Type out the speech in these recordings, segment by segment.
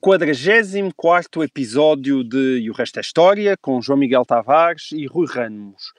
44 episódio de E o Resto é História, com João Miguel Tavares e Rui Ramos.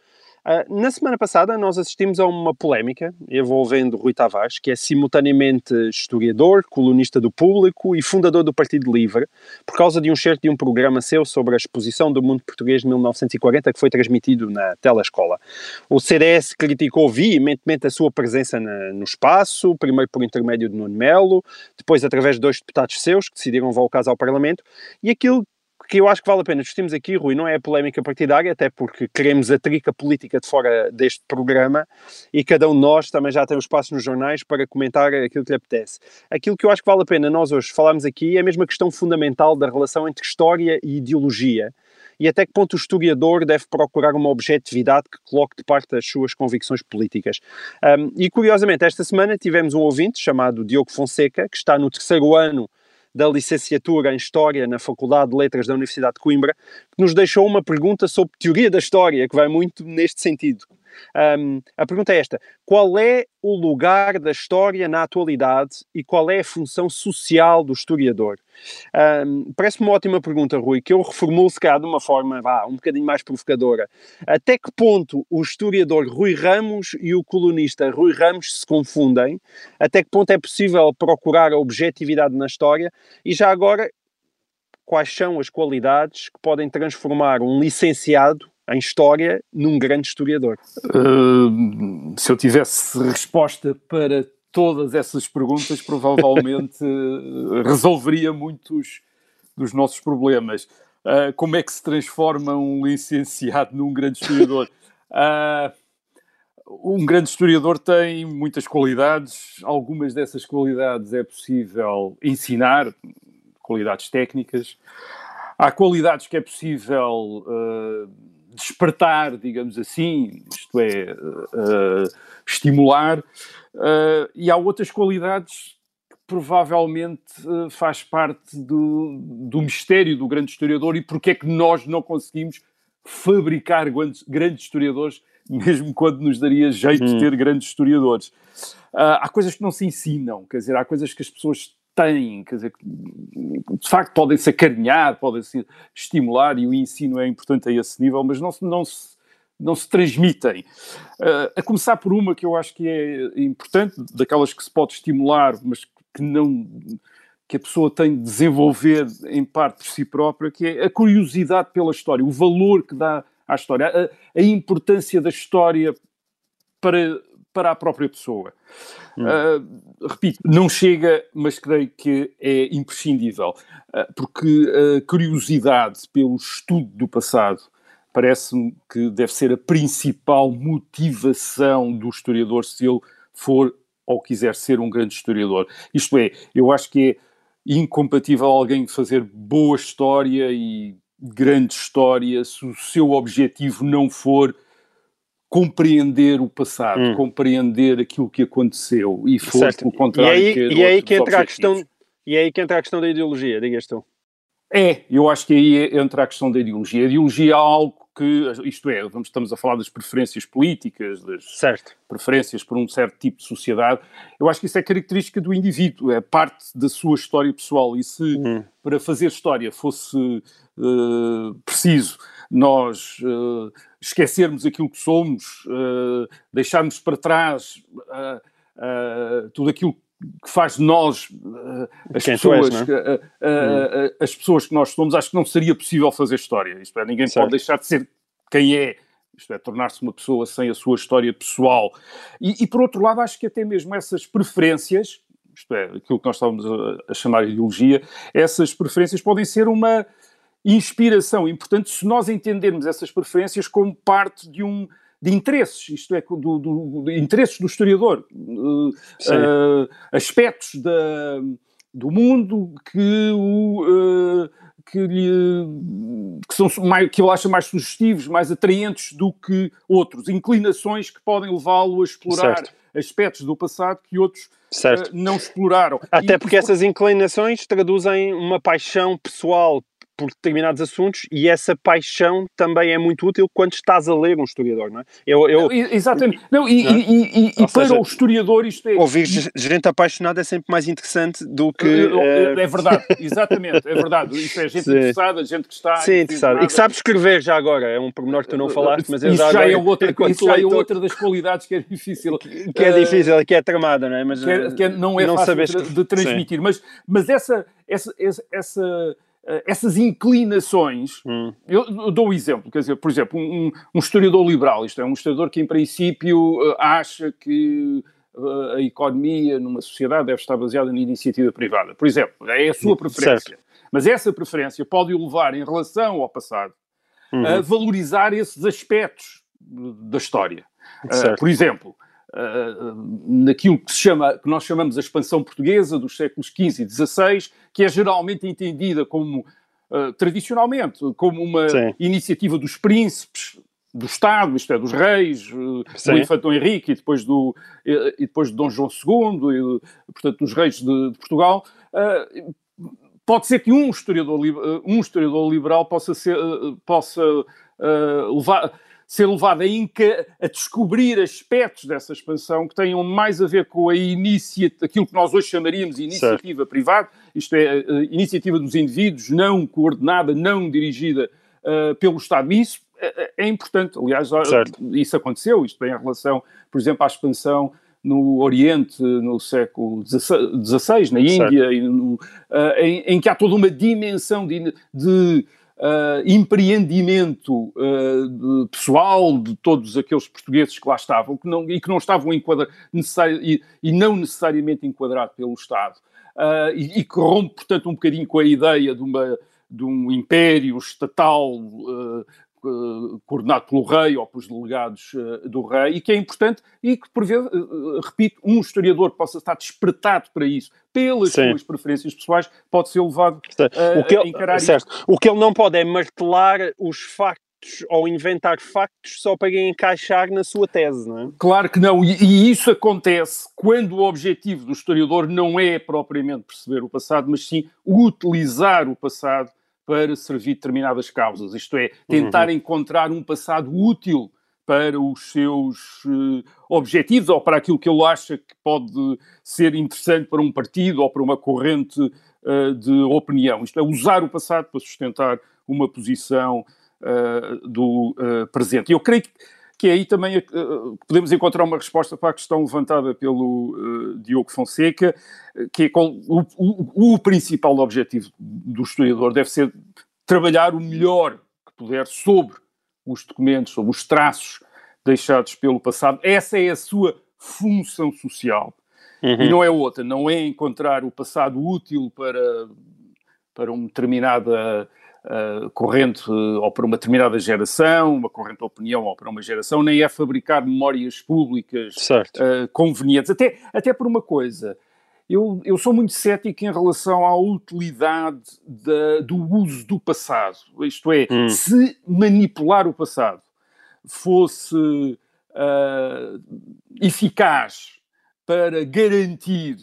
Ah, na semana passada nós assistimos a uma polémica envolvendo Rui Tavares, que é simultaneamente historiador, colunista do Público e fundador do Partido Livre, por causa de um certo de um programa seu sobre a exposição do mundo português de 1940 que foi transmitido na telescola. O CDS criticou veementemente a sua presença na- no espaço, primeiro por intermédio de Nuno Melo, depois através de dois deputados seus que decidiram o caso ao Parlamento, e aquilo que eu acho que vale a pena discutirmos aqui, Rui, não é a polémica partidária, até porque queremos a trica política de fora deste programa e cada um de nós também já tem o espaço nos jornais para comentar aquilo que lhe apetece. Aquilo que eu acho que vale a pena nós hoje falarmos aqui é a mesma questão fundamental da relação entre história e ideologia e até que ponto o historiador deve procurar uma objetividade que coloque de parte as suas convicções políticas. Um, e curiosamente, esta semana tivemos um ouvinte chamado Diogo Fonseca, que está no terceiro ano da licenciatura em História na Faculdade de Letras da Universidade de Coimbra, que nos deixou uma pergunta sobre teoria da história, que vai muito neste sentido. Um, a pergunta é esta: qual é o lugar da história na atualidade e qual é a função social do historiador? Um, Parece-me uma ótima pergunta, Rui, que eu reformulo se calhar de uma forma vá, um bocadinho mais provocadora. Até que ponto o historiador Rui Ramos e o colunista Rui Ramos se confundem? Até que ponto é possível procurar a objetividade na história? E já agora, quais são as qualidades que podem transformar um licenciado em História num grande historiador? Uh, se eu tivesse resposta para todas essas perguntas, provavelmente resolveria muitos dos nossos problemas. Uh, como é que se transforma um licenciado num grande historiador? Uh, um grande historiador tem muitas qualidades, algumas dessas qualidades é possível ensinar, qualidades técnicas. Há qualidades que é possível uh, despertar, digamos assim, isto é, uh, estimular, uh, e há outras qualidades que provavelmente uh, faz parte do, do mistério do grande historiador e porque é que nós não conseguimos fabricar grandes, grandes historiadores, mesmo quando nos daria jeito de ter grandes historiadores. Uh, há coisas que não se ensinam, quer dizer, há coisas que as pessoas têm, quer dizer, de facto podem-se acarinhar, podem-se estimular e o ensino é importante a esse nível, mas não não se, não se transmitem. Uh, a começar por uma que eu acho que é importante, daquelas que se pode estimular, mas que não que a pessoa tem de desenvolver em parte por si própria, que é a curiosidade pela história, o valor que dá à história, a, a importância da história para, para a própria pessoa. Uh, repito, não chega, mas creio que é imprescindível, uh, porque a curiosidade pelo estudo do passado parece-me que deve ser a principal motivação do historiador se ele for ou quiser ser um grande historiador. Isto é, eu acho que é incompatível alguém fazer boa história e grande história se o seu objetivo não for compreender o passado, hum. compreender aquilo que aconteceu e for certo. pelo contrário e aí, ter e aí que entra objetivos. a questão e é aí que entra a questão da ideologia, digas tu. É, eu acho que aí entra a questão da ideologia. A ideologia é algo que, isto é, vamos, estamos a falar das preferências políticas, das certo. preferências por um certo tipo de sociedade. Eu acho que isso é característica do indivíduo, é parte da sua história pessoal. E se hum. para fazer história fosse uh, preciso nós uh, esquecermos aquilo que somos, uh, deixarmos para trás tudo aquilo que faz de nós as Quem pessoas, és, é? hum. as pessoas que nós somos, acho que não seria possível fazer história. Isto é, ninguém certo. pode deixar de ser quem é. Isto é, tornar-se uma pessoa sem a sua história pessoal. E, e, por outro lado, acho que até mesmo essas preferências, isto é, aquilo que nós estávamos a, a chamar de ideologia, essas preferências podem ser uma inspiração importante se nós entendermos essas preferências como parte de um de interesses, isto é, do, do, de interesses do historiador, uh, uh, aspectos da, do mundo que, o, uh, que, lhe, que, são que ele acha mais sugestivos, mais atraentes do que outros, inclinações que podem levá-lo a explorar Certo. aspectos do passado que outros eh, não exploraram. Até E- porque essas inclinações traduzem uma paixão pessoal por determinados assuntos e essa paixão também é muito útil quando estás a ler um historiador, não é? Eu, eu Exatamente. Não, e, Não é? e- e- e para seja, o historiador isto é. ouvir ge- gente apaixonada é sempre mais interessante do que... É, é verdade, exatamente, é verdade. Isso é gente Sim. interessada, gente que está. Sim, interessado. E que sabe escrever já agora, é um pormenor que tu não falaste, mas isso já, já, é outra, isso já é outra das qualidades que é difícil. que é eh, difícil, que é tramada, não é? Mas que, é- que é- não é não fácil de, de transmitir. Mas, mas essa, essa, essa, essa, essas inclinações, Hum. eu, eu dou um exemplo, quer dizer, por exemplo, um, um- historiador liberal, isto é, um historiador que em princípio eh, acha que eh, a economia numa sociedade deve estar baseada na iniciativa privada, por exemplo, é a sua preferência. Mas essa preferência pode o levar em relação ao passado Uhum. a valorizar esses aspectos da história. Uh, Certo. por exemplo, naquilo que, se chama, que nós chamamos a expansão portuguesa dos séculos XV e XVI, que é geralmente entendida como, uh, tradicionalmente, como uma Sim. iniciativa dos príncipes do Estado, isto é, dos reis, uh, do infante Dom Henrique e depois, do, e, e depois de Dom João II, e, portanto, dos reis de, de Portugal. Uh, pode ser que um historiador, um historiador liberal possa ser, possa, levar, ser levado a, inca- a descobrir aspectos dessa expansão que tenham mais a ver com a iniciativa, aquilo que nós hoje chamaríamos de iniciativa privada, isto é, a iniciativa dos indivíduos, não coordenada, não dirigida uh, pelo Estado. E isso é, importante. Aliás, Certo. isso aconteceu, isto tem em relação, por exemplo, à expansão no Oriente, no século XVI, na Índia, no, uh, em, em que há toda uma dimensão de, de uh, empreendimento uh, de pessoal de todos aqueles portugueses que lá estavam que não, e que não estavam enquadra, e, e não necessariamente enquadrados pelo Estado. Uh, e, e que rompe, portanto, um bocadinho com a ideia de, uma, de um império estatal uh, coordenado pelo rei ou pelos delegados uh, do rei, e que é importante e que, por vezes, uh, repito, um historiador possa estar despertado para isso, pelas Sim. suas preferências pessoais, pode ser levado a, o, que a ele, encarar certo. o que ele não pode é martelar os factos ou inventar factos só para encaixar na sua tese, não é? Claro que não, e, e isso acontece quando o objetivo do historiador não é propriamente perceber o passado, mas sim utilizar o passado para servir determinadas causas, isto é, tentar encontrar um passado útil para os seus eh, objetivos ou para aquilo que ele acha que pode ser interessante para um partido ou para uma corrente eh, de opinião. Isto é, usar o passado para sustentar uma posição eh, do presente. Eu creio que, que aí também eh, podemos encontrar uma resposta para a questão levantada pelo eh, Diogo Fonseca, eh, que é qual, o, o- o principal objetivo do historiador deve ser trabalhar o melhor que puder sobre os documentos, sobre os traços deixados pelo passado. Essa é a sua função social. E não é outra, não é encontrar o passado útil para, para uma determinada uh, corrente uh, ou para uma determinada geração, uma corrente de opinião ou para uma geração, nem é fabricar memórias públicas uh, convenientes. Até, até por uma coisa, eu, eu sou muito cético em relação à utilidade da- do uso do passado. Isto é, Hum. se manipular o passado fosse eficaz para garantir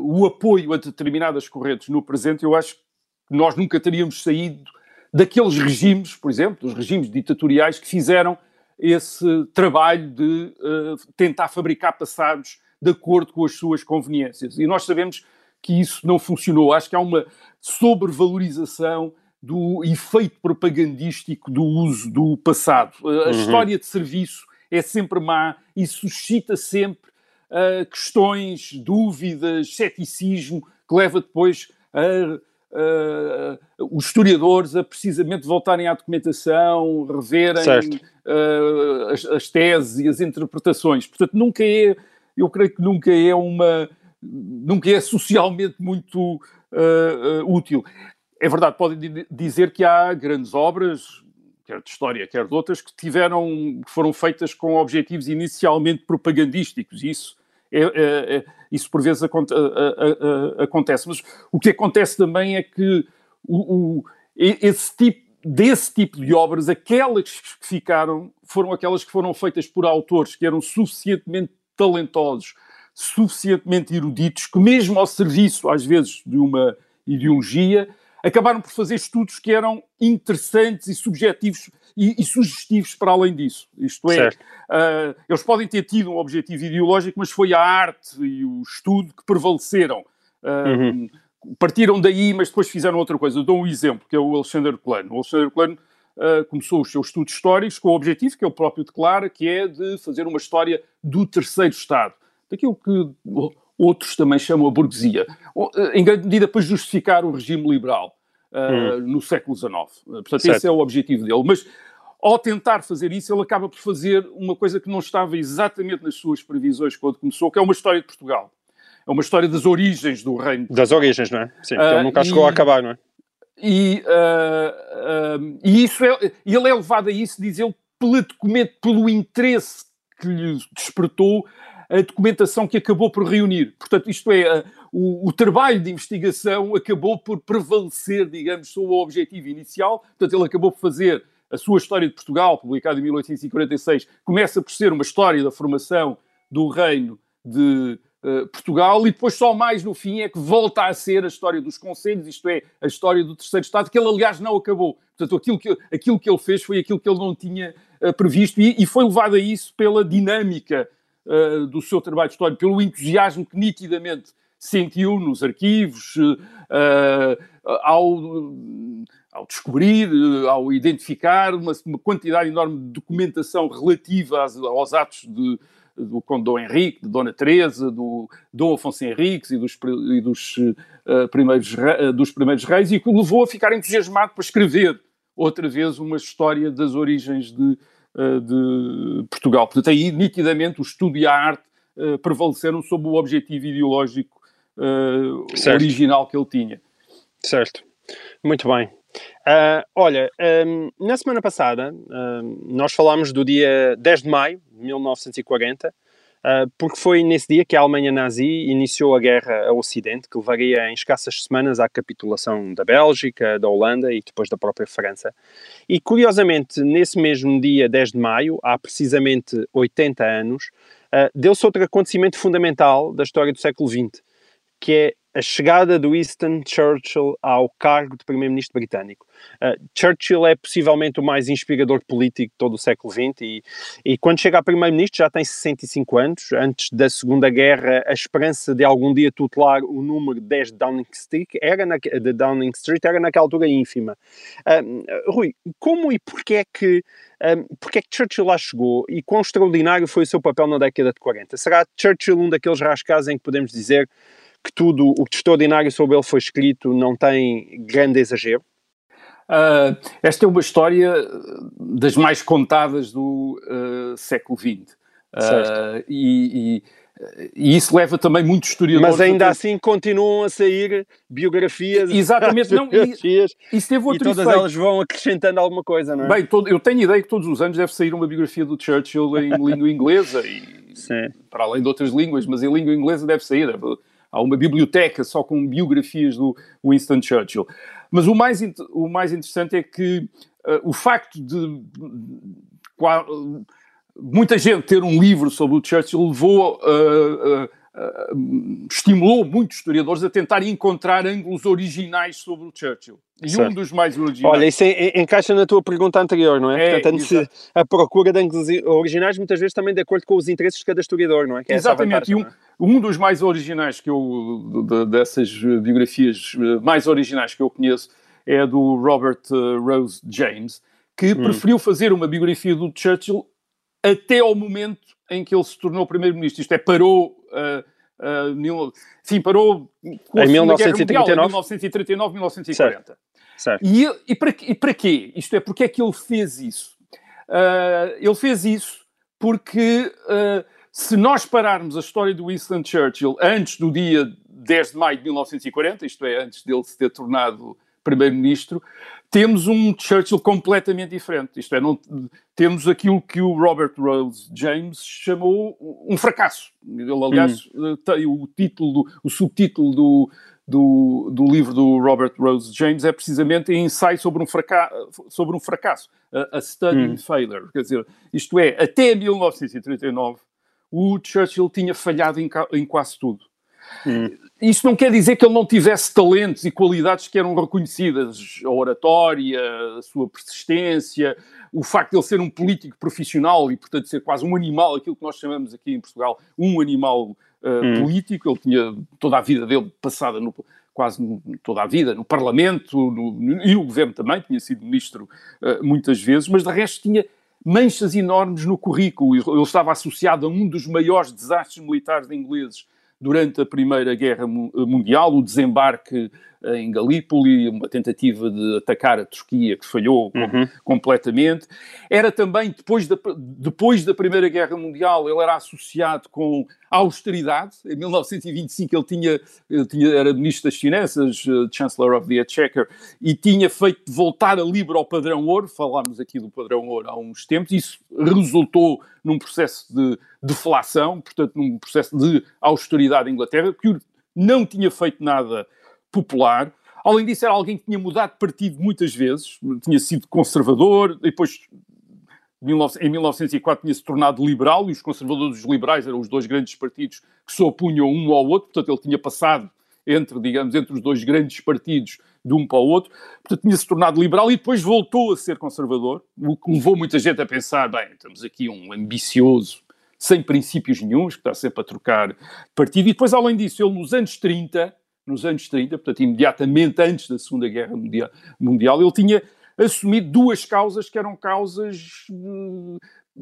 o apoio a determinadas correntes no presente, eu acho que nós nunca teríamos saído daqueles regimes, por exemplo, dos regimes ditatoriais que fizeram esse trabalho de ah, tentar fabricar passados de acordo com as suas conveniências. E nós sabemos que isso não funcionou. Acho que há uma sobrevalorização do efeito propagandístico do uso do passado. A história de serviço é sempre má e suscita sempre ah, questões, dúvidas, ceticismo, que leva depois a, ah, os historiadores a precisamente voltarem à documentação, reverem ah, as, as teses e as interpretações. Portanto, nunca é, eu creio que nunca é uma, nunca é socialmente muito ah, útil. É verdade, podem di- dizer que há grandes obras, quer de história, quer de outras, que tiveram, que foram feitas com objetivos inicialmente propagandísticos. Isso, é, é- é- isso por vezes aconte- a- a- a- acontece. Mas o que acontece também é que o, o, esse tipo, desse tipo de obras, aquelas que ficaram foram aquelas que foram feitas por autores que eram suficientemente talentosos, suficientemente eruditos, que mesmo ao serviço, às vezes, de uma ideologia, acabaram por fazer estudos que eram interessantes e subjetivos e, e sugestivos para além disso. Isto é, uh, eles podem ter tido um objetivo ideológico, mas foi a arte e o estudo que prevaleceram. Uh, uhum. Partiram daí, mas depois fizeram outra coisa. Eu dou um exemplo, que é o Alexander Klein. O Alexander Klein uh, começou os seus estudos históricos com o objetivo que ele próprio declara, que é de fazer uma história do terceiro Estado. Daquilo que outros também chamam a burguesia. Em grande medida para justificar o regime liberal uh, no século XIX. Portanto, certo. esse é o objetivo dele. Mas ao tentar fazer isso, ele acaba por fazer uma coisa que não estava exatamente nas suas previsões quando começou, que é uma história de Portugal. É uma história das origens do reino. Das origens, não é? Sim, uh, ele nunca chegou e, a acabar, não é? E, uh, e isso é, ele é levado a isso, diz ele, pelo, pelo interesse que lhe despertou a documentação que acabou por reunir. Portanto, isto é, o, o, trabalho de investigação acabou por prevalecer, digamos, sobre o objetivo inicial. Portanto, ele acabou por fazer a sua história de Portugal, publicada em 1846, começa por ser uma história da formação do reino de uh, Portugal e depois só mais no fim é que volta a ser a história dos conselhos, isto é, a história do terceiro Estado, que ele aliás não acabou. Portanto, aquilo que, aquilo que ele fez foi aquilo que ele não tinha uh, previsto e, e, foi levado a isso pela dinâmica uh, do seu trabalho de história, pelo entusiasmo que nitidamente sentiu nos arquivos, ao ao descobrir, ao identificar uma, uma quantidade enorme de documentação relativa às, aos atos de, do Conde Dom Henrique, de Dona Teresa, do Dom Afonso Henriques e dos, e dos, uh, primeiros, uh, dos primeiros reis, e que o levou a ficar entusiasmado para escrever outra vez uma história das origens de, uh, de Portugal. Portanto, aí nitidamente o estudo e a arte prevaleceram sobre o objetivo ideológico original que ele tinha. Certo. Muito bem. Uh, olha, um, na semana passada um, nós falámos do dia 10 de maio de 1940, uh, ah, porque foi nesse dia que a Alemanha nazi iniciou a guerra ao Ocidente, que levaria em escassas semanas à capitulação da Bélgica, da Holanda e depois da própria França. E curiosamente, nesse mesmo dia 10 de maio, há precisamente 80 anos, uh, deu-se outro acontecimento fundamental da história do século XX, que é a chegada do Winston Churchill ao cargo de primeiro-ministro britânico. Uh, Churchill é possivelmente o mais inspirador político de todo o século XX e, e quando chega a primeiro-ministro já tem 65 anos. Antes da Segunda Guerra, a esperança de algum dia tutelar o número 10 de Downing Street era, na, de Downing Street era naquela altura ínfima. Uh, Rui, como e porquê é que um, porque é que Churchill lá chegou e quão extraordinário foi o seu papel na década de 40? Será Churchill um daqueles rascais em que podemos dizer que tudo o que extraordinário sobre ele foi escrito não tem grande exagero? Uh, esta é uma história das mais contadas do uh, século XX. Uh, e, e, e, isso leva também muitos historiadores. Mas ainda assim continuam a sair biografias. Exatamente, não. Biografias, e, isso teve outro e todas efeito. elas vão acrescentando alguma coisa, não é? Bem, todo, eu tenho ideia que todos os anos deve sair uma biografia do Churchill em língua inglesa, e, Sim. para além de outras línguas, mas em língua inglesa deve sair. Deve, há uma biblioteca só com biografias do Winston Churchill. Mas o mais, o mais interessante é que uh, o facto de, uh, muita gente ter um livro sobre o Churchill levou uh, estimulou muitos historiadores a tentar encontrar ângulos originais sobre o Churchill. E certo. um dos mais originais. Olha, isso encaixa na tua pergunta anterior, não é? é Portanto, a procura de ângulos originais, muitas vezes também de acordo com os interesses de cada historiador, não é? é Exatamente. Vantagem, e um, é? um dos mais originais que eu, de, dessas biografias eh, mais originais que eu conheço, é do Robert uh, Rose James, que hum. preferiu fazer uma biografia do Churchill até ao momento em que ele se tornou primeiro-ministro. Isto é, parou uh, uh, sim, parou em 1939, 1939, 1940. Certo. E, e, para, e para quê? Isto é, porque é que ele fez isso? Uh, ele fez isso porque uh, se nós pararmos a história do Winston Churchill antes do dia 10 de maio de 1940, isto é, antes dele se ter tornado primeiro-ministro, temos um Churchill completamente diferente. Isto é, não, temos aquilo que o Robert Rose James chamou um fracasso. Ele, aliás, hum. tem o título, do, o subtítulo do, do, do livro do Robert Rose James é precisamente ensaio sobre um, fraca sobre um fracasso, a, a Study in Failure. Quer dizer, isto é, até 1939 o Churchill tinha falhado em, em quase tudo. Hum. Isso não quer dizer que ele não tivesse talentos e qualidades que eram reconhecidas, a oratória, a sua persistência, o facto de ele ser um político profissional e, portanto, ser quase um animal, aquilo que nós chamamos aqui em Portugal, um animal uh, hum. político. Ele tinha toda a vida dele passada no, quase no, toda a vida no Parlamento no, e no governo também, tinha sido ministro uh, muitas vezes, mas de resto tinha manchas enormes no currículo. Ele estava associado a um dos maiores desastres militares ingleses durante a Primeira Guerra Mundial, o desembarque em Galípoli, uma tentativa de atacar a Turquia que falhou uhum. completamente. Era também, depois da, depois da Primeira Guerra Mundial, ele era associado com a austeridade. Em 1925 ele tinha, ele tinha era ministro das Finanças, uh, Chancellor of the Exchequer, e tinha feito voltar a Libra ao padrão ouro. Falámos aqui do padrão ouro há uns tempos. Isso resultou num processo de deflação, portanto, num processo de austeridade em Inglaterra, que não tinha feito nada popular. Além disso, era alguém que tinha mudado de partido muitas vezes, tinha sido conservador, depois em 1904 tinha se tornado liberal e os conservadores e os liberais eram os dois grandes partidos que se opunham um ao outro, portanto ele tinha passado entre, digamos, entre os dois grandes partidos de um para o outro, portanto tinha se tornado liberal e depois voltou a ser conservador, o que levou muita gente a pensar, bem, temos aqui um ambicioso, sem princípios nenhums, que está sempre a trocar partido, e depois além disso, ele nos anos 30 nos anos 30, portanto, imediatamente antes da Segunda Guerra Mundial, ele tinha assumido duas causas que eram causas, hum,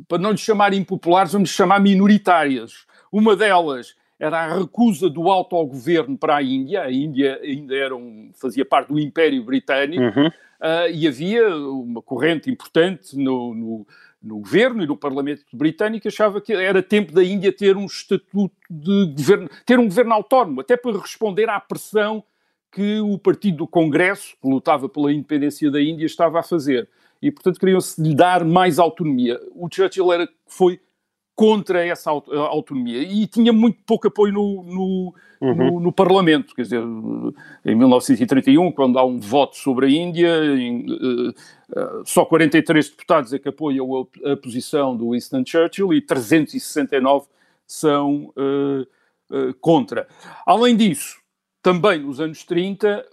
para não lhe chamar impopulares, vamos chamar minoritárias. Uma delas era a recusa do autogoverno para a Índia. A Índia ainda era um, fazia parte do Império Britânico uhum. uh, e havia uma corrente importante no, no no governo e no Parlamento britânico achava que era tempo da Índia ter um estatuto de governo, ter um governo autónomo, até para responder à pressão que o partido do Congresso, que lutava pela independência da Índia, estava a fazer. E, portanto, queriam-se lhe dar mais autonomia. O Churchill era, foi contra essa autonomia e tinha muito pouco apoio no, no, uhum. no, no, Parlamento. Quer dizer, em 1931, quando há um voto sobre a Índia, em, uh, uh, só 43 deputados é que apoiam a, a, posição do Winston Churchill e 369 são uh, contra. Além disso, também nos anos 30,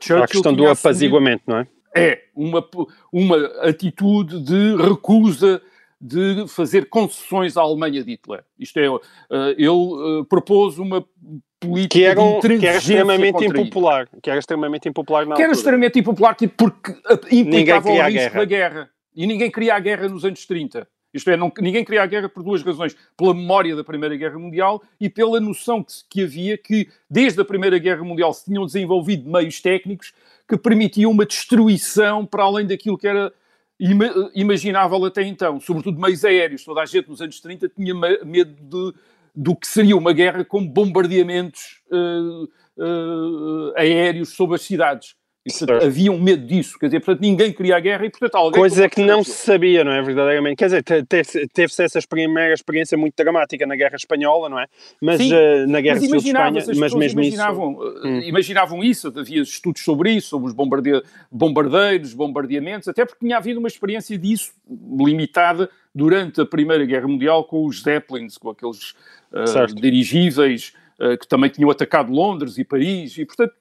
Churchill. A questão do apaziguamento, não é? É, uma, uma atitude de recusa de fazer concessões à Alemanha de Hitler. Isto é, ele uh, propôs uma política que era, um, que era extremamente impopular, que era extremamente impopular na Que era extremamente impopular tipo, porque implicava o risco guerra. da guerra. E ninguém queria a guerra nos anos 30. Isto é, não, ninguém queria a guerra por duas razões. Pela memória da Primeira Guerra Mundial e pela noção que, que havia que, desde a Primeira Guerra Mundial, se tinham desenvolvido meios técnicos que permitiam uma destruição para além daquilo que era imaginável até então, sobretudo meios aéreos. Toda a gente nos anos 30 tinha medo de, do que seria uma guerra com bombardeamentos uh, uh, aéreos sobre as cidades. E, portanto, havia um medo disso, quer dizer, portanto, ninguém queria a guerra e, portanto, alguém... Coisa que não se sabia, não é, verdadeiramente? Quer dizer, teve-se essa primeira experiência muito dramática na Guerra Espanhola, não é? Mas Sim, uh, na Guerra Civil de Espanha, mas mesmo imaginavam, isso... Hum. Imaginavam isso, havia estudos sobre isso, sobre os bombarde... bombardeiros, bombardeamentos, até porque tinha havido uma experiência disso limitada durante a Primeira Guerra Mundial com os Zeppelins, com aqueles uh, dirigíveis que também tinham atacado Londres e Paris, e, portanto,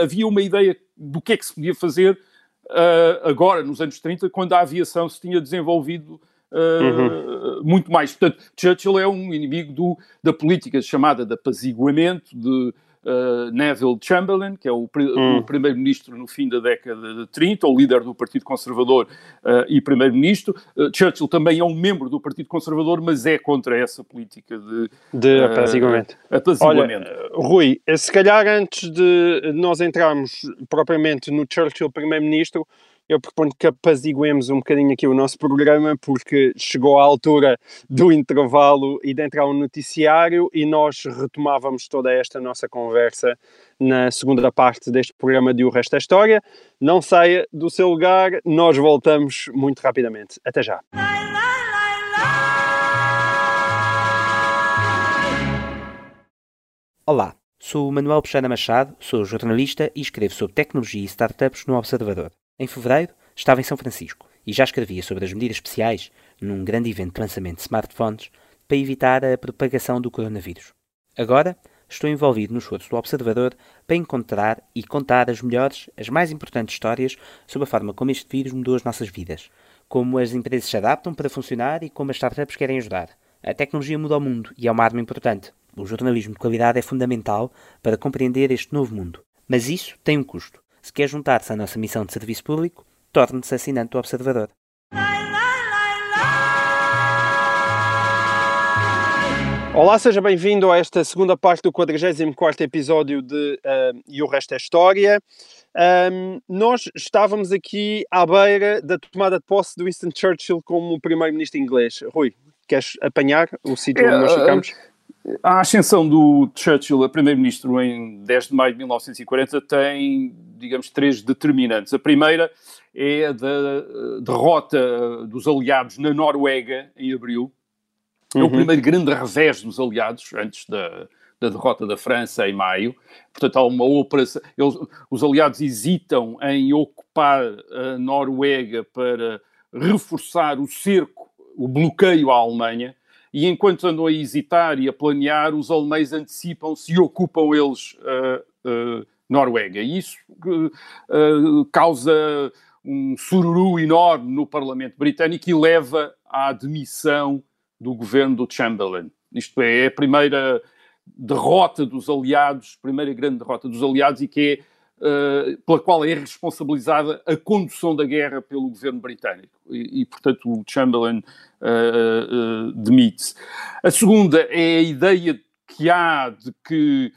havia uma ideia do que é que se podia fazer uh, agora, nos anos 30, quando a aviação se tinha desenvolvido uh, uhum. muito mais. Portanto, Churchill é um inimigo do, da política chamada de apaziguamento, de uh, Neville Chamberlain, que é o, hum. o primeiro-ministro no fim da década de 30, o líder do Partido Conservador uh, e primeiro-ministro. Uh, Churchill também é um membro do Partido Conservador, mas é contra essa política de, de apaziguamento. apaziguamento. Olha, Rui, se calhar antes de nós entrarmos propriamente no Churchill primeiro-ministro, eu proponho que apaziguemos um bocadinho aqui o nosso programa, porque chegou a altura do intervalo e de entrar um noticiário e nós retomávamos toda esta nossa conversa na segunda parte deste programa de O Resto da História. Não saia do seu lugar, nós voltamos muito rapidamente. Até já. Olá. Sou o Manuel Peixeira Machado, sou jornalista e escrevo sobre tecnologia e startups no Observador. Em fevereiro, estava em São Francisco e já escrevia sobre as medidas especiais num grande evento de lançamento de smartphones para evitar a propagação do coronavírus. Agora, estou envolvido no esforço do Observador para encontrar e contar as melhores, as mais importantes histórias sobre a forma como este vírus mudou as nossas vidas, como as empresas se adaptam para funcionar e como as startups querem ajudar. A tecnologia muda o mundo e é uma arma importante. O jornalismo de qualidade é fundamental para compreender este novo mundo. Mas isso tem um custo. Se quer juntar-se à nossa missão de serviço público, torne-se assinante do Observador. Olá, seja bem-vindo a esta segunda parte do 44 episódio de uh, E o Resto é História. Um, nós estávamos aqui à beira da tomada de posse do Winston Churchill como primeiro-ministro inglês. Rui, queres apanhar o sítio onde nós ficamos? A ascensão do Churchill a primeiro-ministro em 10 de maio de 1940 tem, digamos, três determinantes. A primeira é a da derrota dos aliados na Noruega em abril. É o uhum. primeiro grande revés dos aliados antes da, da derrota da França em maio. Portanto, há uma operação. Eles, os aliados hesitam em ocupar a Noruega para reforçar o cerco, o bloqueio à Alemanha. E enquanto andam a hesitar e a planear, os alemães antecipam-se e ocupam eles a, a Noruega. E isso uh, causa um sururu enorme no Parlamento Britânico e leva à demissão do governo do Chamberlain. Isto é, é a primeira derrota dos aliados, primeira grande derrota dos aliados e que é uh, pela qual é responsabilizada a condução da guerra pelo governo britânico. E, e portanto, o Chamberlain uh, uh, demite-se. A segunda é a ideia que há de que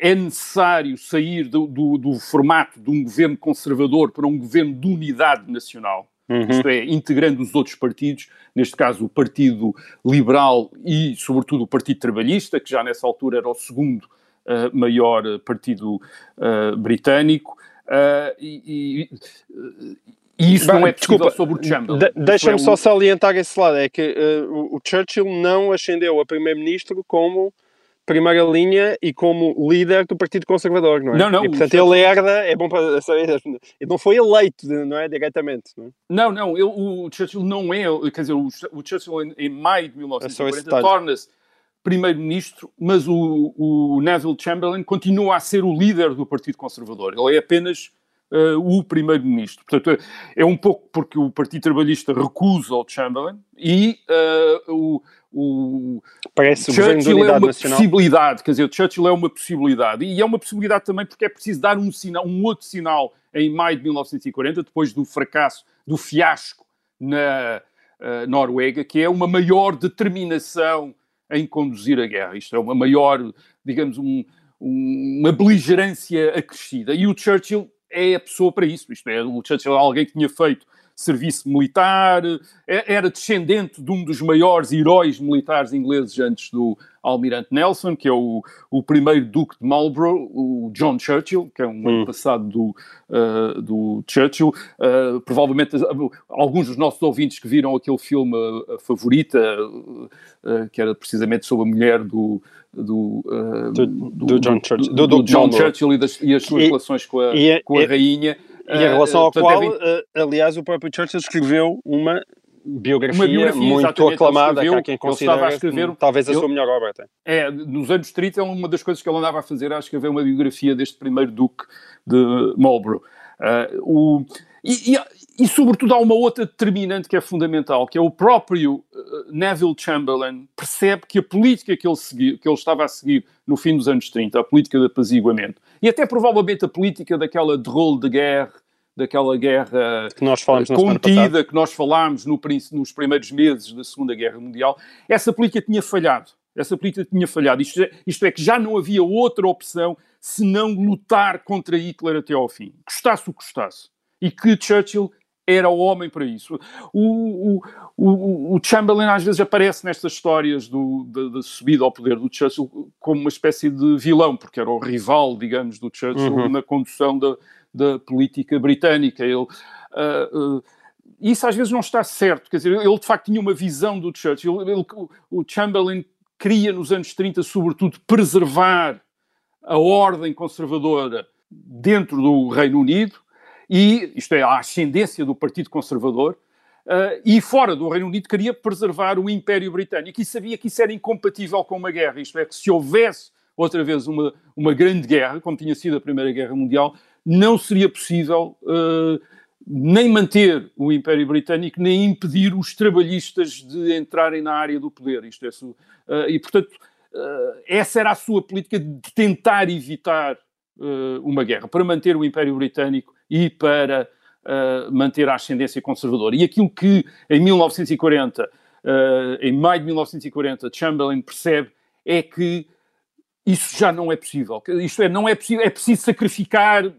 é necessário sair do, do, do formato de um governo conservador para um governo de unidade nacional. Uhum. Isto é, integrando os outros partidos, neste caso o Partido Liberal e, sobretudo, o Partido Trabalhista, que já nessa altura era o segundo uh, maior partido uh, britânico. Uh, e, e, e, isso não é desculpa, sobre o Chamberlain. De, Deixa-me é só salientar esse lado, é que o, Churchill não ascendeu a primeiro-ministro como primeira linha e como líder do Partido Conservador, não é? Não, não. E, portanto, ele herda, é bom para saber, ele não foi eleito, não é? Diretamente, não é? Não, não, ele, o Churchill não é, quer dizer, o, o Churchill em, em, maio de 1940 é torna-se primeiro-ministro, mas o, o, Neville Chamberlain continua a ser o líder do Partido Conservador. Ele é apenas uh, o primeiro-ministro. Portanto, é, um pouco porque o Partido Trabalhista recusa o Chamberlain e uh, o o Parece o Churchill é uma nacional. possibilidade, quer dizer, o Churchill é uma possibilidade, e é uma possibilidade também porque é preciso dar um sinal, um outro sinal em maio de 1940, depois do fracasso, do fiasco na uh, Noruega, que é uma maior determinação em conduzir a guerra. Isto é uma maior, digamos, um, um, uma beligerância acrescida. E o Churchill é a pessoa para isso. Isto é, o Churchill é alguém que tinha feito serviço militar, é, era descendente de um dos maiores heróis militares ingleses antes do Almirante Nelson, que é o, o primeiro Duque de Marlborough, o John Churchill, que é um hum. passado do, uh, do Churchill. Uh, provavelmente uh, alguns dos nossos ouvintes que viram aquele filme a, favorita, que era precisamente sobre a mulher do, do, do, do, do, John Churchill, do, do John Churchill e, das, e, as suas e, relações com a, e, com a rainha. E em relação ao uh, qual, uh, aliás, o próprio Churchill escreveu uma biografia, uma biografia muito aclamada, escreveu, que há quem considera a escrever, talvez a sua melhor obra até. É, nos anos 30, uma das coisas que ele andava a fazer era escrever uma biografia deste primeiro duque de Marlborough. Uh, o, e, e, e, sobretudo, há uma outra determinante que é fundamental, que é o próprio uh, Neville Chamberlain percebe que a política que ele, segui, que ele estava a seguir no fim dos anos 30, a política de apaziguamento, e até provavelmente a política daquela rol de guerra, daquela guerra que nós falamos contida que nós falámos no, nos primeiros meses da Segunda Guerra Mundial, essa política tinha falhado. Essa política tinha falhado. Isto é, isto é que já não havia outra opção senão lutar contra Hitler até ao fim, custasse o que custasse. E que Churchill era o homem para isso. O, o, o, o Chamberlain às vezes aparece nestas histórias do, da, da, subida ao poder do Churchill como uma espécie de vilão, porque era o rival, digamos, do Churchill uhum. na condução da, da política britânica. Ele, uh, uh, isso às vezes não está certo, quer dizer, ele de facto tinha uma visão do Churchill. Ele, o Chamberlain queria nos anos 30, sobretudo, preservar a ordem conservadora dentro do Reino Unido, e isto é, a ascendência do Partido Conservador, uh, e fora do Reino Unido queria preservar o Império Britânico e sabia que isso era incompatível com uma guerra, isto é, que se houvesse outra vez uma, uma grande guerra, como tinha sido a Primeira Guerra Mundial, não seria possível uh, nem manter o Império Britânico, nem impedir os trabalhistas de entrarem na área do poder. Isto é, uh, e, portanto, essa era a sua política de tentar evitar uma guerra, para manter o Império Britânico e para manter a ascendência conservadora. E aquilo que, em 1940, em maio de 1940, Chamberlain percebe é que isso já não é possível. Isto é, não é possível, é preciso sacrificar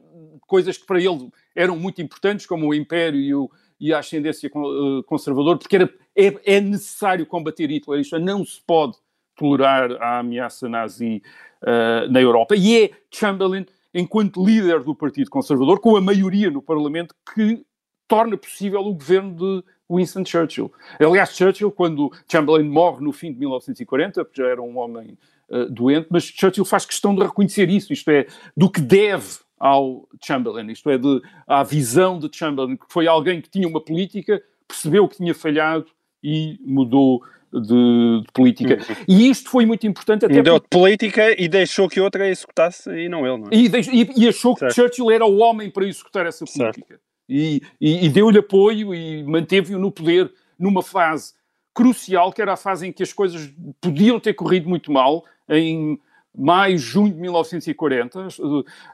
coisas que para ele eram muito importantes, como o Império e, o, e a ascendência eh, conservadora, porque era, é, é, necessário combater Hitler. Isto não se pode tolerar a ameaça nazi uh, na Europa. E é Chamberlain, enquanto líder do Partido Conservador, com a maioria no Parlamento, que torna possível o governo de Winston Churchill. Aliás, Churchill, quando Chamberlain morre no fim de 1940, já era um homem uh, doente, mas Churchill faz questão de reconhecer isso, isto é, do que deve ao Chamberlain, isto é, de, à visão de Chamberlain, que foi alguém que tinha uma política, percebeu que tinha falhado e mudou de, de política. Uhum. E isto foi muito importante até Mudou porque... de política e deixou que outra executasse e não ele, não é? E, deix... e, e achou certo. que Churchill era o homem para executar essa política. Certo. E, e, e deu-lhe apoio e manteve-o no poder numa fase crucial, que era a fase em que as coisas podiam ter corrido muito mal, em maio, junho de 1940.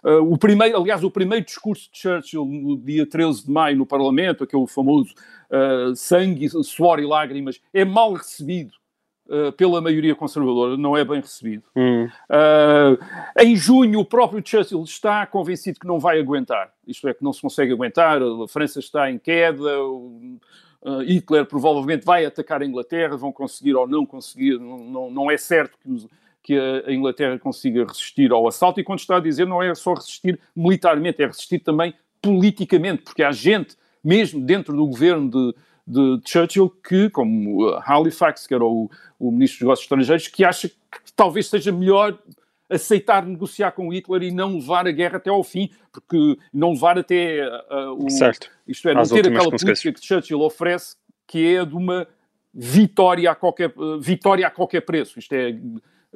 Eh, o primeiro, aliás, o primeiro discurso de Churchill no dia 13 de maio no Parlamento, aquele famoso uh, sangue, suor e lágrimas, é mal recebido uh, pela maioria conservadora, não é bem recebido. Hum. Uh, em junho, o próprio Churchill está convencido que não vai aguentar, isto é, que não se consegue aguentar, a França está em queda, o, Hitler provavelmente vai atacar a Inglaterra, vão conseguir ou não conseguir, não, não, não é certo que os que a Inglaterra consiga resistir ao assalto, e quando está a dizer não é só resistir militarmente, é resistir também politicamente, porque há gente, mesmo dentro do governo de, de Churchill, que, como Halifax, que era o, o ministro dos Negócios Estrangeiros, que acha que talvez seja melhor aceitar negociar com Hitler e não levar a guerra até ao fim, porque não levar até uh, o. Certo. Isto é, não ter aquela política que Churchill oferece, que é de uma vitória a qualquer, uh, vitória a qualquer preço. Isto é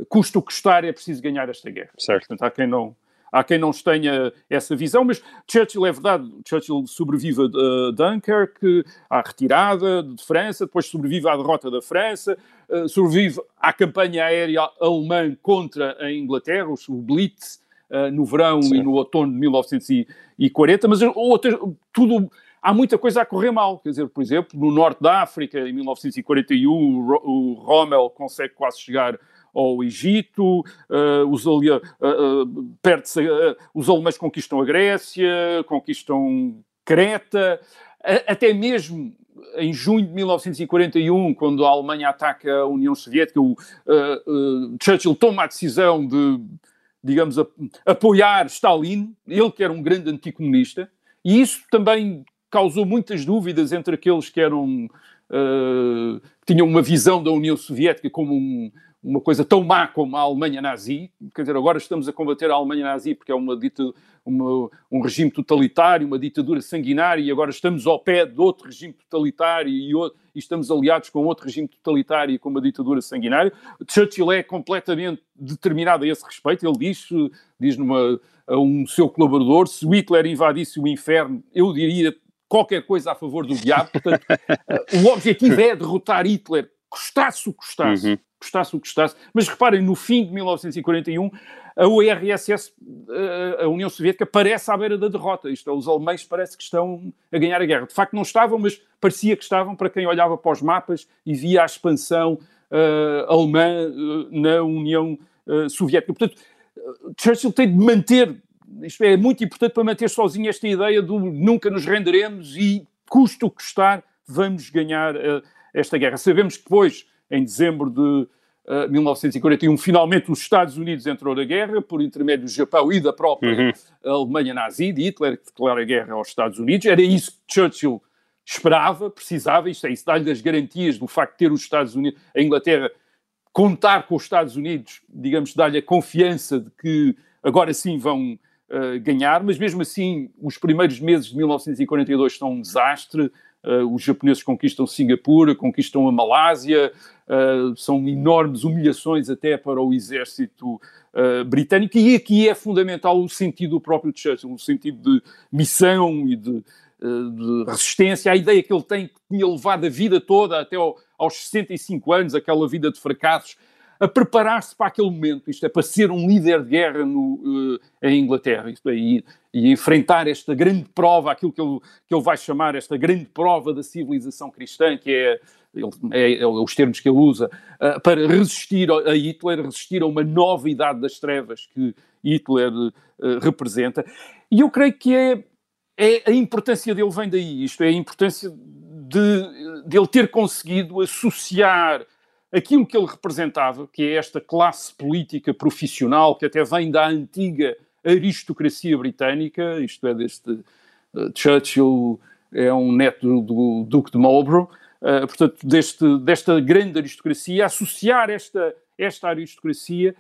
custo custar, é preciso ganhar esta guerra. Certo. Portanto, há quem não, há quem não tenha essa visão, mas Churchill é verdade, Churchill sobrevive a Dunkirk, à retirada de França, depois sobrevive à derrota da França, eh, sobrevive à campanha aérea alemã contra a Inglaterra, o Blitz, eh, no verão Sim. e no outono de 1940, mas outras, tudo há muita coisa a correr mal. Quer dizer, por exemplo, no norte da África, em 1941, o Rommel consegue quase chegar ao Egito, uh, os, uh, uh, os alemães conquistam a Grécia, conquistam Creta, até mesmo em junho de 1941, quando a Alemanha ataca a União Soviética, o, Churchill toma a decisão de, digamos, a, apoiar Stalin, ele que era um grande anticomunista, e isso também causou muitas dúvidas entre aqueles que eram Uh, tinham uma visão da União Soviética como um, uma coisa tão má como a Alemanha nazi, quer dizer, agora estamos a combater a Alemanha nazi porque é uma, uma, um regime totalitário, uma ditadura sanguinária, e agora estamos ao pé de outro regime totalitário e, e estamos aliados com outro regime totalitário e com uma ditadura sanguinária. Churchill é completamente determinado a esse respeito, ele diz, diz numa, a um seu colaborador, se Hitler invadisse o inferno, eu diria qualquer coisa a favor do diabo, portanto, o objetivo é derrotar Hitler, custasse o custasse. Uhum custasse o que custasse. Mas reparem, no fim de 1941, a URSS, a União Soviética, parece à beira da derrota. Isto é, os alemães parece que estão a ganhar a guerra. De facto, não estavam, mas parecia que estavam para quem olhava para os mapas e via a expansão uh, alemã uh, na União uh, Soviética. Portanto, Churchill tem de manter, isto é muito importante para manter sozinho esta ideia do nunca nos renderemos e, custo o que custar, vamos ganhar esta guerra. Sabemos que depois em dezembro de uh, eh, 1941, finalmente os Estados Unidos entrou na guerra, por intermédio do Japão e da própria uhum. Alemanha nazi, de Hitler, que declara guerra aos Estados Unidos. Era isso que Churchill esperava, precisava, isto é, isso dá-lhe as garantias do facto de ter os Estados Unidos, a Inglaterra, contar com os Estados Unidos, digamos, dá-lhe a confiança de que agora sim vão uh, ganhar, mas mesmo assim os primeiros meses de 1942 são um desastre. Uh, os japoneses conquistam Singapura, conquistam a Malásia, uh, são enormes humilhações até para o exército uh, britânico, e aqui é fundamental o sentido do próprio Churchill, o sentido de missão e de, de resistência, a ideia que ele tem que tinha levado a vida toda até ao, aos 65 anos, aquela vida de fracassos, a preparar-se para aquele momento, isto é, para ser um líder de guerra no, uh, em Inglaterra, isto é, e, e, enfrentar esta grande prova, aquilo que ele, que ele vai chamar esta grande prova da civilização cristã, que é, ele, é, é os termos que ele usa, uh, para resistir a Hitler, resistir a uma nova idade das trevas que Hitler uh, representa. E eu creio que é, é, a importância dele vem daí, isto é, a importância de, de ele ter conseguido associar aquilo que ele representava, que é esta classe política profissional que até vem da antiga aristocracia britânica, isto é, deste uh, Churchill é um neto do Duque de Marlborough, uh, portanto, deste, desta grande aristocracia, associar esta, esta aristocracia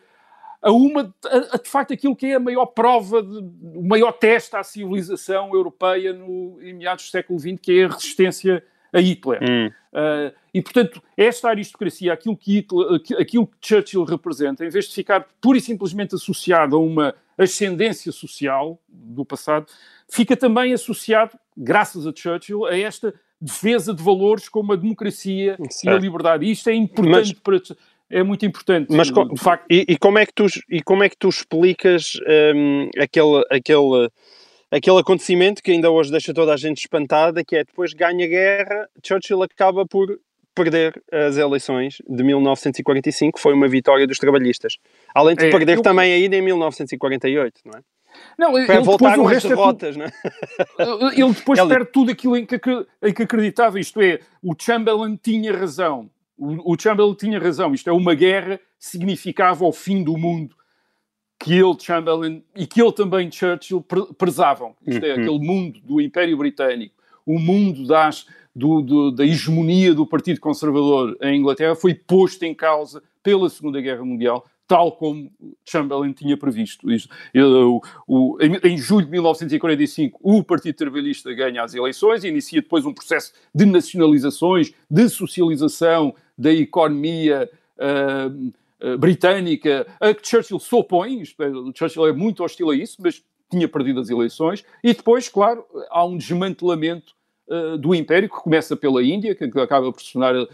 a uma, a, a, de facto, aquilo que é a maior prova, de, o maior teste à civilização europeia no, em meados do século XX, que é a resistência a Hitler. Hum. Uh, e, portanto, esta aristocracia, aquilo que, Hitler, aquilo que Churchill representa, em vez de ficar pura e simplesmente associado a uma ascendência social do passado, fica também associado, graças a Churchill, a esta defesa de valores como a democracia certo. e a liberdade. E isto é importante Mas... para é muito importante. Mas de facto. E, e, como é que tu e como é que tu explicas um, aquele aquele aquele acontecimento que ainda hoje deixa toda a gente espantada, que é depois ganha a guerra, Churchill acaba por perder as eleições de 1945, foi uma vitória dos trabalhistas. Além de é, perder eu... também ainda em 1948, não é? Não, ele voltar o resto derrotas, é tudo... Ele depois ele... perde tudo aquilo em que, em que acreditava, isto é, o Chamberlain tinha razão. O, o Chamberlain tinha razão, isto é, uma guerra significava o fim do mundo que ele, Chamberlain, e que ele também, Churchill, prezavam. Isto é, uhum. aquele mundo do Império Britânico, o mundo das, do, do, da hegemonia do Partido Conservador em Inglaterra foi posto em causa pela Segunda Guerra Mundial, tal como Chamberlain tinha previsto. Isto, o, em, em, julho de 1945, o Partido Trabalhista ganha as eleições e inicia depois um processo de nacionalizações, de socialização da economia uh, britânica, a que Churchill se opõe, isto é, Churchill é muito hostil a isso, mas tinha perdido as eleições, e depois, claro, há um desmantelamento uh, do Império, que começa pela Índia, que acaba por se tornar uh,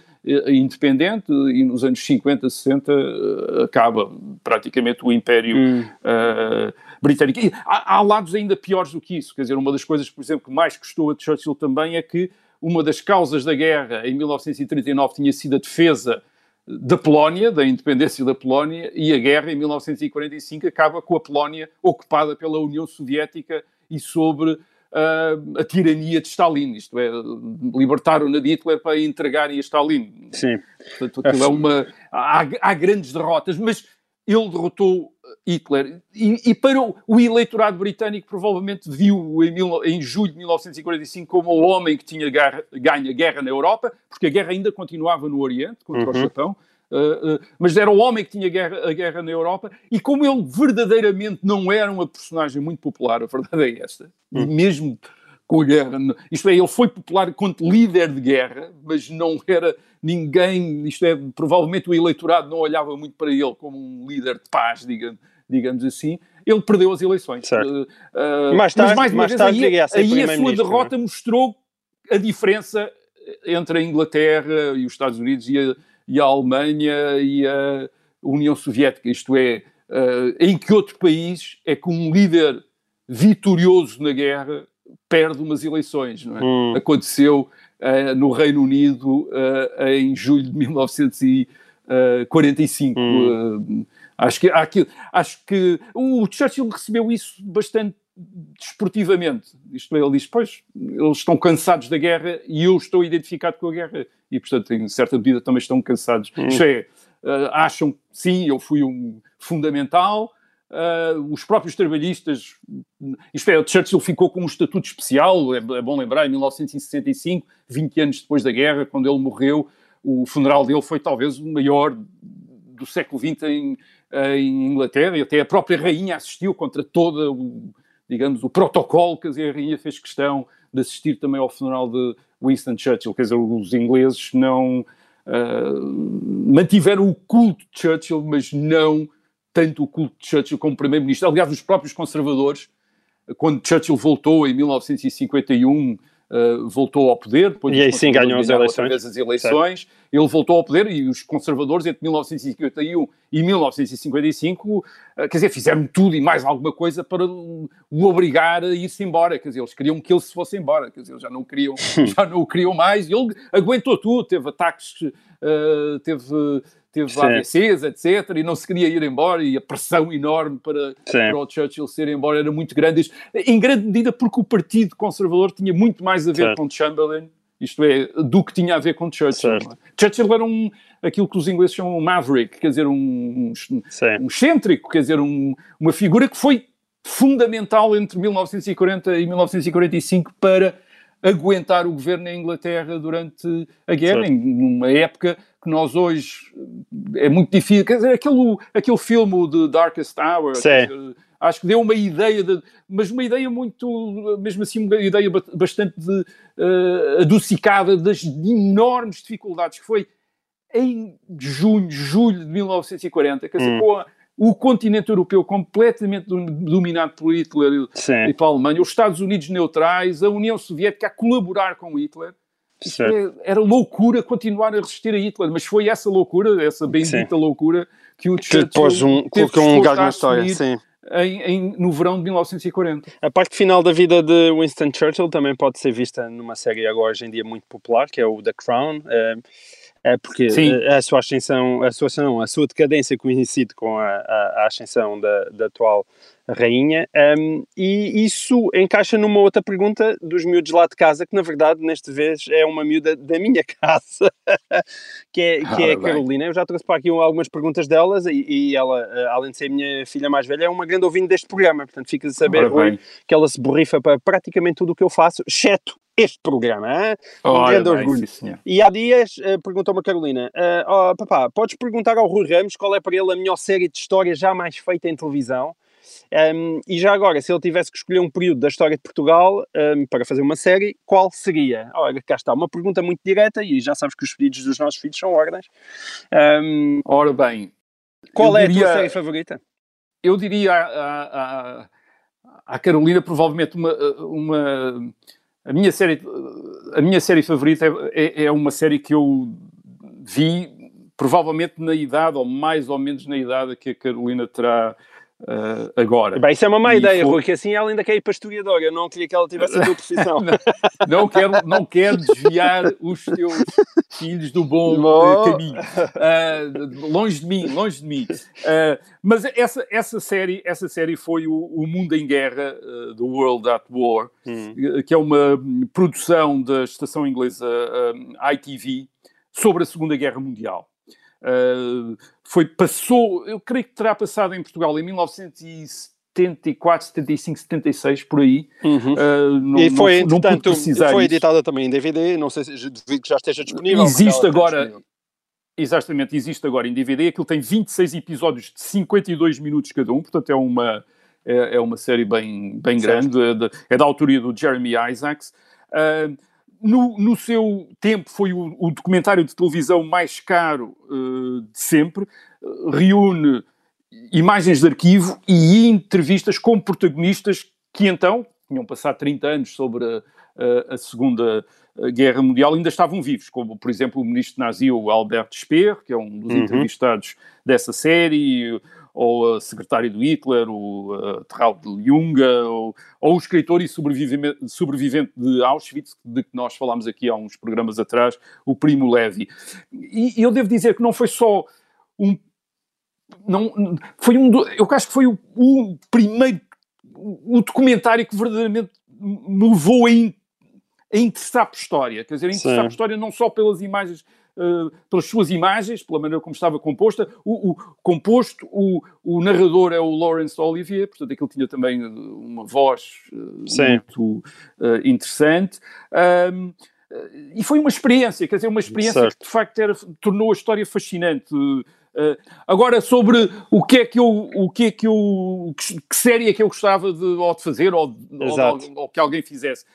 independente, e nos anos 50, 60 uh, acaba praticamente o Império hum. britânico. E há, há lados ainda piores do que isso, quer dizer, uma das coisas, por exemplo, que mais custou a Churchill também é que uma das causas da guerra em 1939 tinha sido a defesa da Polónia, da independência da Polónia, e a guerra em 1945 acaba com a Polónia ocupada pela União Soviética e sobre uh, a tirania de Stalin, isto é, libertaram-na de Hitler para entregarem a Stalin. Sim. Portanto, aquilo é uma... Há, há, grandes derrotas, mas ele derrotou Hitler. E, e para o, o, eleitorado britânico, provavelmente viu em, mil, em, julho de 1945 como o homem que tinha guerra, ganha guerra na Europa, porque a guerra ainda continuava no Oriente, contra uhum. o Japão. Uh, uh, mas era o homem que tinha guerra, a guerra na Europa, e como ele verdadeiramente não era uma personagem muito popular, a verdade é esta, uhum. mesmo com a guerra. Isto é, ele foi popular quanto líder de guerra, mas não era ninguém, isto é, provavelmente o eleitorado não olhava muito para ele como um líder de paz, digamos, digamos assim. Ele perdeu as eleições. Uh, mais tarde, mas mais uma mais vez, tarde, aí, aí a sua derrota não? É? mostrou a diferença entre a Inglaterra e os Estados Unidos e a, e a Alemanha e a União Soviética, isto é, uh, em que outro país é que um líder vitorioso na guerra perde umas eleições, não é? Hum. Aconteceu uh, no Reino Unido uh, em julho de 1945. Hum. acho, que, aqui, acho que o Churchill recebeu isso bastante desportivamente. Isto é, ele diz, pois, eles estão cansados da guerra e eu estou identificado com a guerra. E, portanto, em certa medida também estão cansados. Hum. Isto é, uh, acham, sim, eu fui um fundamental, Uh, os próprios trabalhistas, isto é, o Churchill ficou com um estatuto especial, é, é, bom lembrar, em 1965, 20 anos depois da guerra, quando ele morreu, o funeral dele foi talvez o maior do século XX em, em Inglaterra, e até a própria rainha assistiu contra todo o, digamos, o protocolo, dizer, a rainha fez questão de assistir também ao funeral de Winston Churchill, quer dizer, os ingleses não uh, mantiveram o culto de Churchill, mas não tanto o culto de Churchill como primeiro-ministro. Aliás, os próprios conservadores, quando Churchill voltou em 1951 uh, voltou ao poder. Depois e aí sim ganhou as eleições. as eleições. Certo. Ele voltou ao poder e os conservadores, entre 1951 e 1955, uh, quer dizer, fizeram tudo e mais alguma coisa para o obrigar a ir-se embora. Quer dizer, eles queriam que ele se fosse embora. Quer dizer, já não queriam, já não o queriam mais. E ele aguentou tudo, teve ataques, uh, teve teve Sim. AVCs, etc., e não se queria ir embora, e a pressão enorme para, para o Churchill ser embora era muito grande, em grande medida porque o Partido Conservador tinha muito mais a ver certo. com Chamberlain, isto é, do que tinha a ver com Churchill. É? Churchill era um, aquilo que os ingleses chamam um maverick, quer dizer, um, um, um excêntrico, quer dizer, um, uma figura que foi fundamental entre 1940 e 1945 para aguentar o governo na Inglaterra durante a guerra, em uma época que nós hoje é muito difícil. Quer dizer, aquele, aquele filme de Darkest Hour, dizer, acho que deu uma ideia, de, mas uma ideia muito, mesmo assim, uma ideia bastante de, uh, adocicada das enormes dificuldades que foi em junho, julho de 1940, quer dizer, hum. com a, o continente europeu completamente dominado por Hitler Sim. e pela Alemanha, os Estados Unidos neutrais, a União Soviética a colaborar com Hitler. É, era loucura continuar a resistir a Hitler, mas foi essa loucura, essa bendita sim. loucura, que o Churchill que depois um, colocou um lugar na história, sim. Em, em, no verão de 1940. A parte final da vida de Winston Churchill também pode ser vista numa série agora hoje em dia muito popular, que é o The Crown. Uh, é porque Sim. a sua ascensão, a sua, a sua decadência coincide com a, a, a ascensão da, da atual rainha, um, e isso encaixa numa outra pergunta dos miúdos lá de casa, que na verdade, nesta vez, é uma miúda da minha casa, que é, que é a Carolina. Eu já trouxe para aqui algumas perguntas delas, e, e, ela, eh, além de ser minha filha mais velha, é uma grande ouvinte deste programa, portanto, fica a saber, que ela se borrifa para praticamente tudo o que eu faço, exceto este programa, hein? um grande orgulho. Sim, e há dias uh, perguntou-me a Carolina: uh, oh, papá, podes perguntar ao Rui Ramos qual é para ele a melhor série de história jamais feita em televisão? Um, e já agora, se ele tivesse que escolher um período da história de Portugal um, para fazer uma série, qual seria? Olha, cá está, uma pergunta muito direta e já sabes que os pedidos dos nossos filhos são ordens. Um, Ora bem, qual é diria, a tua série favorita? Eu diria à Carolina, provavelmente, uma, uma. A, minha série, a minha série favorita é, é, é uma série que eu vi provavelmente na idade, ou mais ou menos na idade que a Carolina terá Uh, agora. Bem, isso é uma má ideia, for... Rui, que assim ela ainda quer ir para historiadora. Eu não queria que ela tivesse a tua profissão. não, não, quero, não quero desviar os teus filhos do bom uh, caminho. Uh, longe de mim, longe de mim. mas essa, essa, série, essa série foi o, o Mundo em Guerra, The World at War, hum. que é uma produção da estação inglesa ITV sobre a Segunda Guerra Mundial. Uh, foi, passou, eu creio que terá passado em Portugal em 1974, 75, 76, por aí. Uhum. Uh, não, e foi, não, não foi editada também em DVD, não sei se já esteja disponível. Existe agora, disponível. exatamente, existe agora em DVD, aquilo tem 26 episódios de 52 minutos cada um, portanto é uma, é, é uma série bem, bem grande, é da, é da autoria do Jeremy Isaacs. Uh, no, no, seu tempo foi o, o, documentário de televisão mais caro uh, de sempre, uh, reúne imagens de arquivo e entrevistas com protagonistas que então, tinham passado 30 anos sobre a, a, a Segunda Guerra Mundial, ainda estavam vivos, como por exemplo o ministro nazi, o Albert Speer, que é um dos uhum. entrevistados dessa série, ou a secretária do Hitler, o uh, Terral de Junga, ou, ou, o escritor e sobrevivente, de Auschwitz, de que nós falámos aqui há uns programas atrás, o Primo Levi. E, e eu devo dizer que não foi só um. Não, foi um eu acho que foi o, o primeiro o documentário que verdadeiramente me levou a, in, a interessar por história. Quer dizer, a interessar Sim. por história não só pelas imagens uh, pelas suas imagens, pela maneira como estava composta. O, o composto, o, o, narrador é o Laurence Olivier, portanto, aquele tinha também uma voz uh, muito interessante. Um, e foi uma experiência, quer dizer, uma experiência certo. que de facto era, tornou a história fascinante. Uh, agora, sobre o que é que eu, o que é que eu, que, série é que eu gostava de, ou de fazer, ou, ou, ou que alguém fizesse.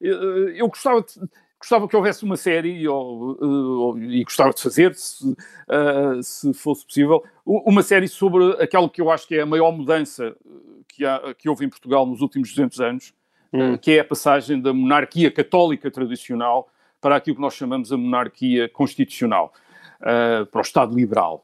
Eu, eu gostava de, gostava que houvesse uma série ou, ou, e gostava de fazer, se, uh, se fosse possível, uma série sobre aquela que eu acho que é a maior mudança que, há, que houve em Portugal nos últimos 200 anos, hum. uh, que é a passagem da monarquia católica tradicional para aquilo que nós chamamos a monarquia constitucional. Uh, para o Estado liberal.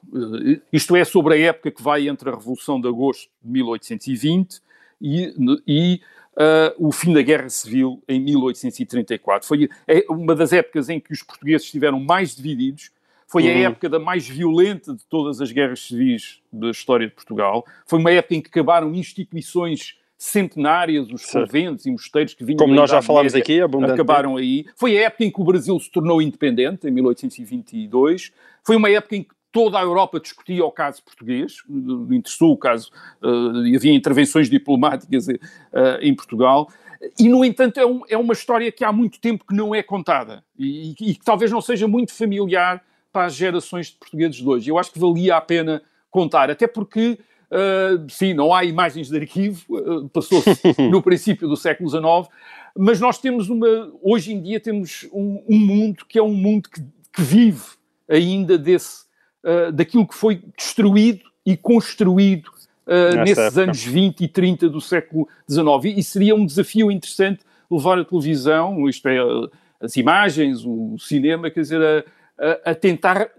Isto é sobre a época que vai entre a Revolução de Agosto de 1820 e, e uh, o fim da Guerra Civil em 1834. Foi é uma das épocas em que os portugueses estiveram mais divididos. Foi uhum. a época da mais violenta de todas as guerras civis da história de Portugal. Foi uma época em que acabaram instituições centenárias, os conventos e mosteiros que vinham Como nós já falámos aqui, acabaram aí. Foi a época em que o Brasil se tornou independente, em 1822. Foi uma época em que toda a Europa discutia o caso português, interessou o caso, uh, havia intervenções diplomáticas uh, em Portugal. E, no entanto, é, um, é, uma história que há muito tempo que não é contada e, e, que talvez não seja muito familiar para as gerações de portugueses de hoje. Eu acho que valia a pena contar, até porque, uh, sim, não há imagens de arquivo, passou-se no princípio do século XIX, mas nós temos uma, hoje em dia temos um, um mundo que é um mundo que, que vive ainda desse, uh, daquilo que foi destruído e construído uh, nesses época. anos 20 e 30 do século XIX. E seria um desafio interessante levar a televisão, isto é, as imagens, o cinema, quer dizer, a, a, a tentar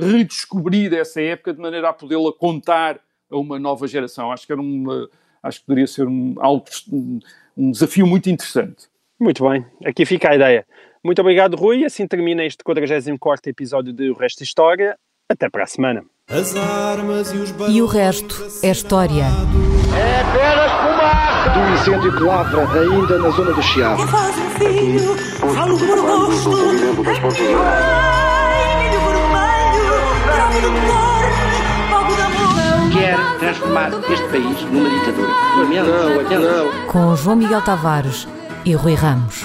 redescobrir essa época de maneira a podê-la contar a uma nova geração. Acho que era uma, acho que poderia ser um, algo, um desafio muito interessante. Muito bem, aqui fica a ideia. Muito obrigado, Rui. Assim termina este 44 episódio de O Resto da História. Até para a semana. E o resto é história. É apenas fumaça! Do incêndio que lavra ainda na zona do Chiado. Um filho, falo por amor. Quer transformar este país numa ditadura. Não, não, não. Com João Miguel Tavares e Rui Ramos.